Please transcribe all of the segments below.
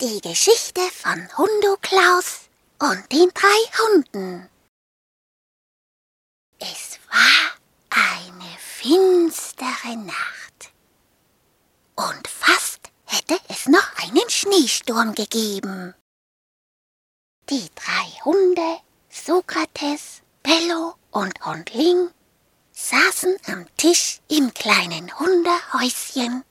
Die Geschichte von Hundo Klaus und den drei Hunden. Es war eine finstere Nacht. Und fast hätte es noch einen Schneesturm gegeben. Die drei Hunde, Sokrates, Bello und Hundling, saßen am Tisch im kleinen Hundehäuschen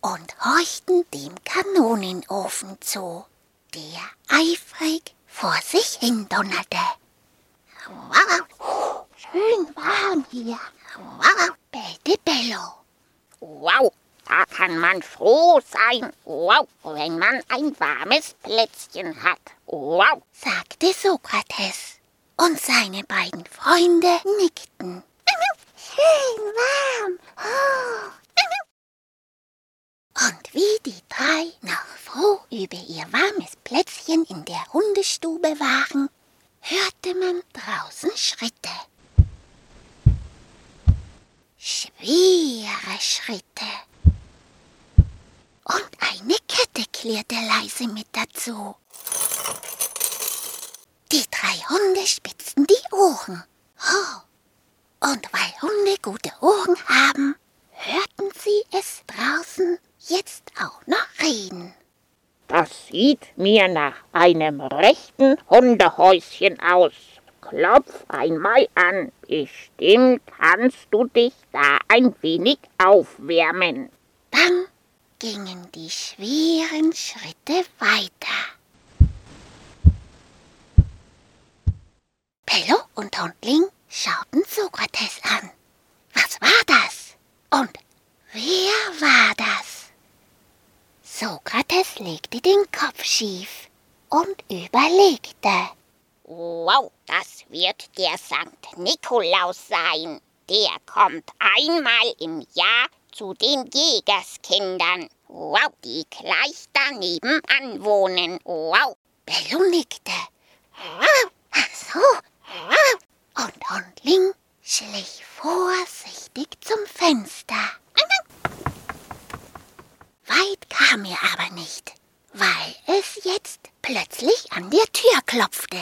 und horchten dem Kanonenofen zu, der eifrig vor sich hin donnerte. Wow, schön warm hier, wow, bellte Bello. Wow, da kann man froh sein, wow, wenn man ein warmes Plätzchen hat. Wow, sagte Sokrates. Und seine beiden Freunde nickten. Schön warm. Oh. Und wie die drei noch froh über ihr warmes Plätzchen in der Hundestube waren, hörte man draußen Schritte. Schwere Schritte. Und eine Kette klirrte leise mit dazu. Die drei Hunde spitzten die Ohren. Oh. Und weil Hunde gute Ohren haben, hörten sie es draußen jetzt auch noch reden. Das sieht mir nach einem rechten Hundehäuschen aus. Klopf einmal an. Bestimmt kannst du dich da ein wenig aufwärmen. Dann gingen die schweren Schritte weiter. Pello und Hundling schauten Sokrates an. Was war das? Und wer war legte den Kopf schief und überlegte. Wow, das wird der Sankt Nikolaus sein. Der kommt einmal im Jahr zu den Jägerskindern. Wow, die gleich daneben anwohnen. Wow. Bello nickte. Ach so. Und Hundling schlich vorsichtig zum Fenster. Weit kam er aber nicht, weil es jetzt plötzlich an der Tür klopfte.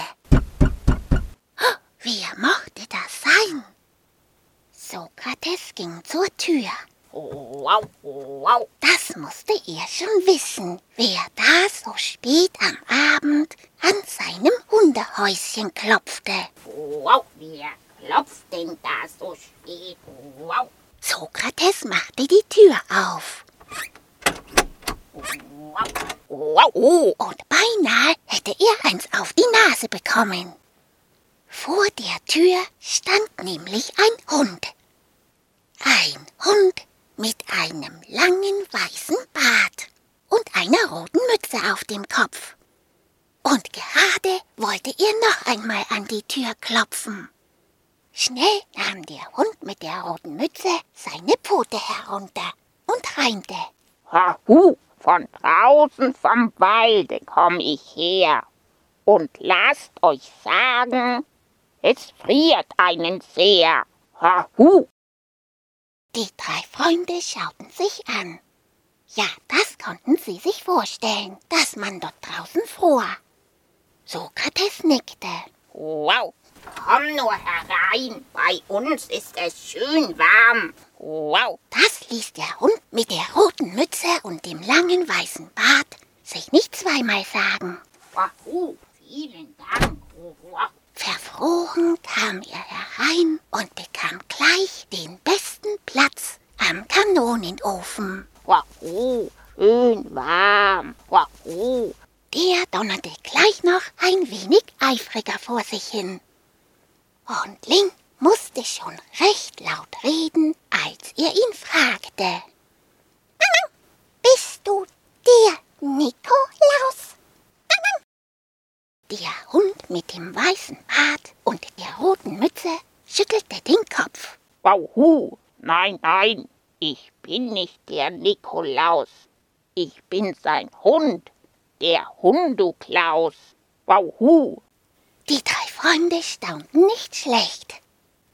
Wer mochte das sein? Sokrates ging zur Tür. Wow, wow. Das musste er schon wissen, wer da so spät am Abend an seinem Hundehäuschen klopfte. Wow, wer klopft denn da so spät? Wow. Sokrates machte die Tür auf. Wow. Und beinahe hätte er eins auf die Nase bekommen. Vor der Tür stand nämlich ein Hund. Ein Hund mit einem langen weißen Bart und einer roten Mütze auf dem Kopf. Und gerade wollte er noch einmal an die Tür klopfen. Schnell nahm der Hund mit der roten Mütze seine Pfote herunter und reinte. Hahu, von draußen vom Walde komm ich her. Und lasst euch sagen, es friert einen sehr. Hahu! Die drei Freunde schauten sich an. Ja, das konnten sie sich vorstellen, dass man dort draußen fror. Sokrates nickte. Wow, komm nur herein, bei uns ist es schön warm. Wow. Das ließ der Hund mit der roten Mütze und dem langen weißen Bart sich nicht zweimal sagen. Wow, vielen Dank. Wow. Verfroren kam er herein und bekam gleich den besten Platz am Kanonenofen. Wow, schön warm. Wow. Der donnerte gleich noch ein wenig eifriger vor sich hin. Und Link musste schon recht laut reden, als er ihn fragte. Bist du der Nikolaus? Der Hund mit dem weißen Bart und der roten Mütze schüttelte den Kopf. Wauhu, nein, nein, ich bin nicht der Nikolaus. Ich bin sein Hund, der Hunduklaus. Wauhu. Die drei Freunde staunten nicht schlecht.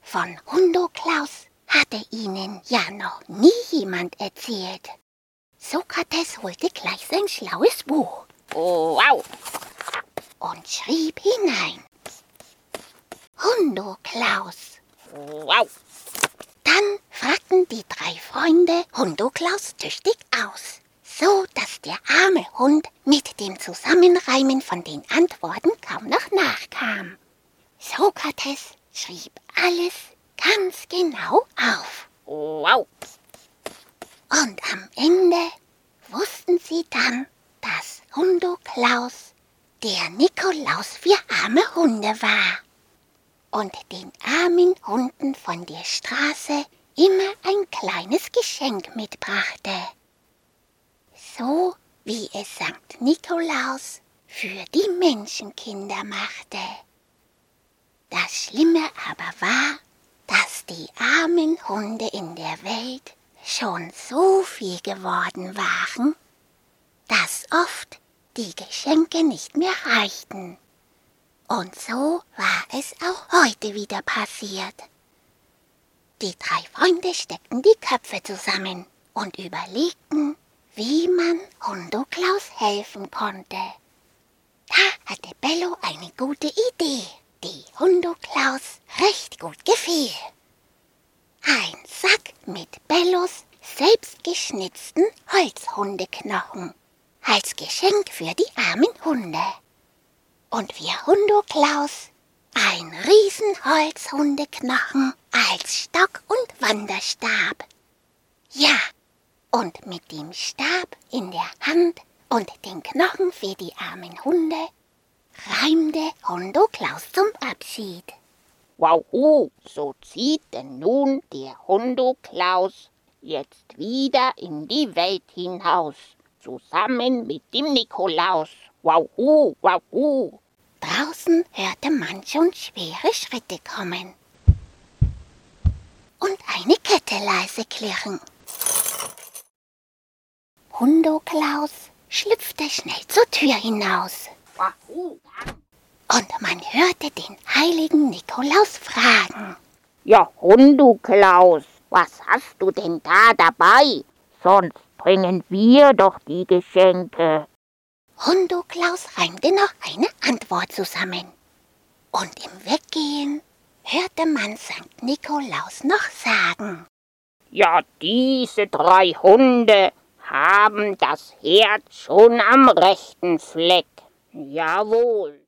Von Hundoklaus hatte ihnen ja noch nie jemand erzählt. Sokrates holte gleich sein schlaues Buch. Wow. Und schrieb hinein. Hundo Klaus. Wow. Dann fragten die drei Freunde Hundo Klaus tüchtig aus, so dass der arme Hund mit dem Zusammenreimen von den Antworten kaum noch nachkam. Sokrates schrieb alles ganz genau auf. Wow. Und am Ende wussten sie dann, dass Hundo Klaus der Nikolaus für arme Hunde war und den armen Hunden von der Straße immer ein kleines Geschenk mitbrachte. So wie es Sankt Nikolaus für die Menschenkinder machte. Das Schlimme aber war, dass die armen Hunde in der Welt schon so viel geworden waren, dass oft die Geschenke nicht mehr reichten. Und so war es auch heute wieder passiert. Die drei Freunde steckten die Köpfe zusammen und überlegten, wie man Hundo Klaus helfen konnte. Da hatte Bello eine gute Idee, die Hundo Klaus recht gut gefiel. Ein Sack mit Bellos selbstgeschnitzten Holzhundeknochen als Geschenk für die armen Hunde. Und wir Hundo Klaus ein Riesenholzhundeknochen als Stock und Wanderstab. Ja, und mit dem Stab in der Hand und den Knochen für die armen Hunde reimte Hundo Klaus zum Abschied. Wow, uh, so zieht denn nun der Hundo Klaus jetzt wieder in die Welt hinaus, zusammen mit dem Nikolaus. Wow, uh, wow, uh. Draußen hörte man schon schwere Schritte kommen. Und eine Kette leise klirren. Hundo Klaus schlüpfte schnell zur Tür hinaus. Und man hörte den heiligen Nikolaus fragen. Ja, Hundo Klaus, was hast du denn da dabei? Sonst bringen wir doch die Geschenke. Hundo Klaus reimte noch eine Antwort zusammen. Und im Weggehen hörte man St. Nikolaus noch sagen. Ja, diese drei Hunde haben das Herz schon am rechten Fleck. Jawohl.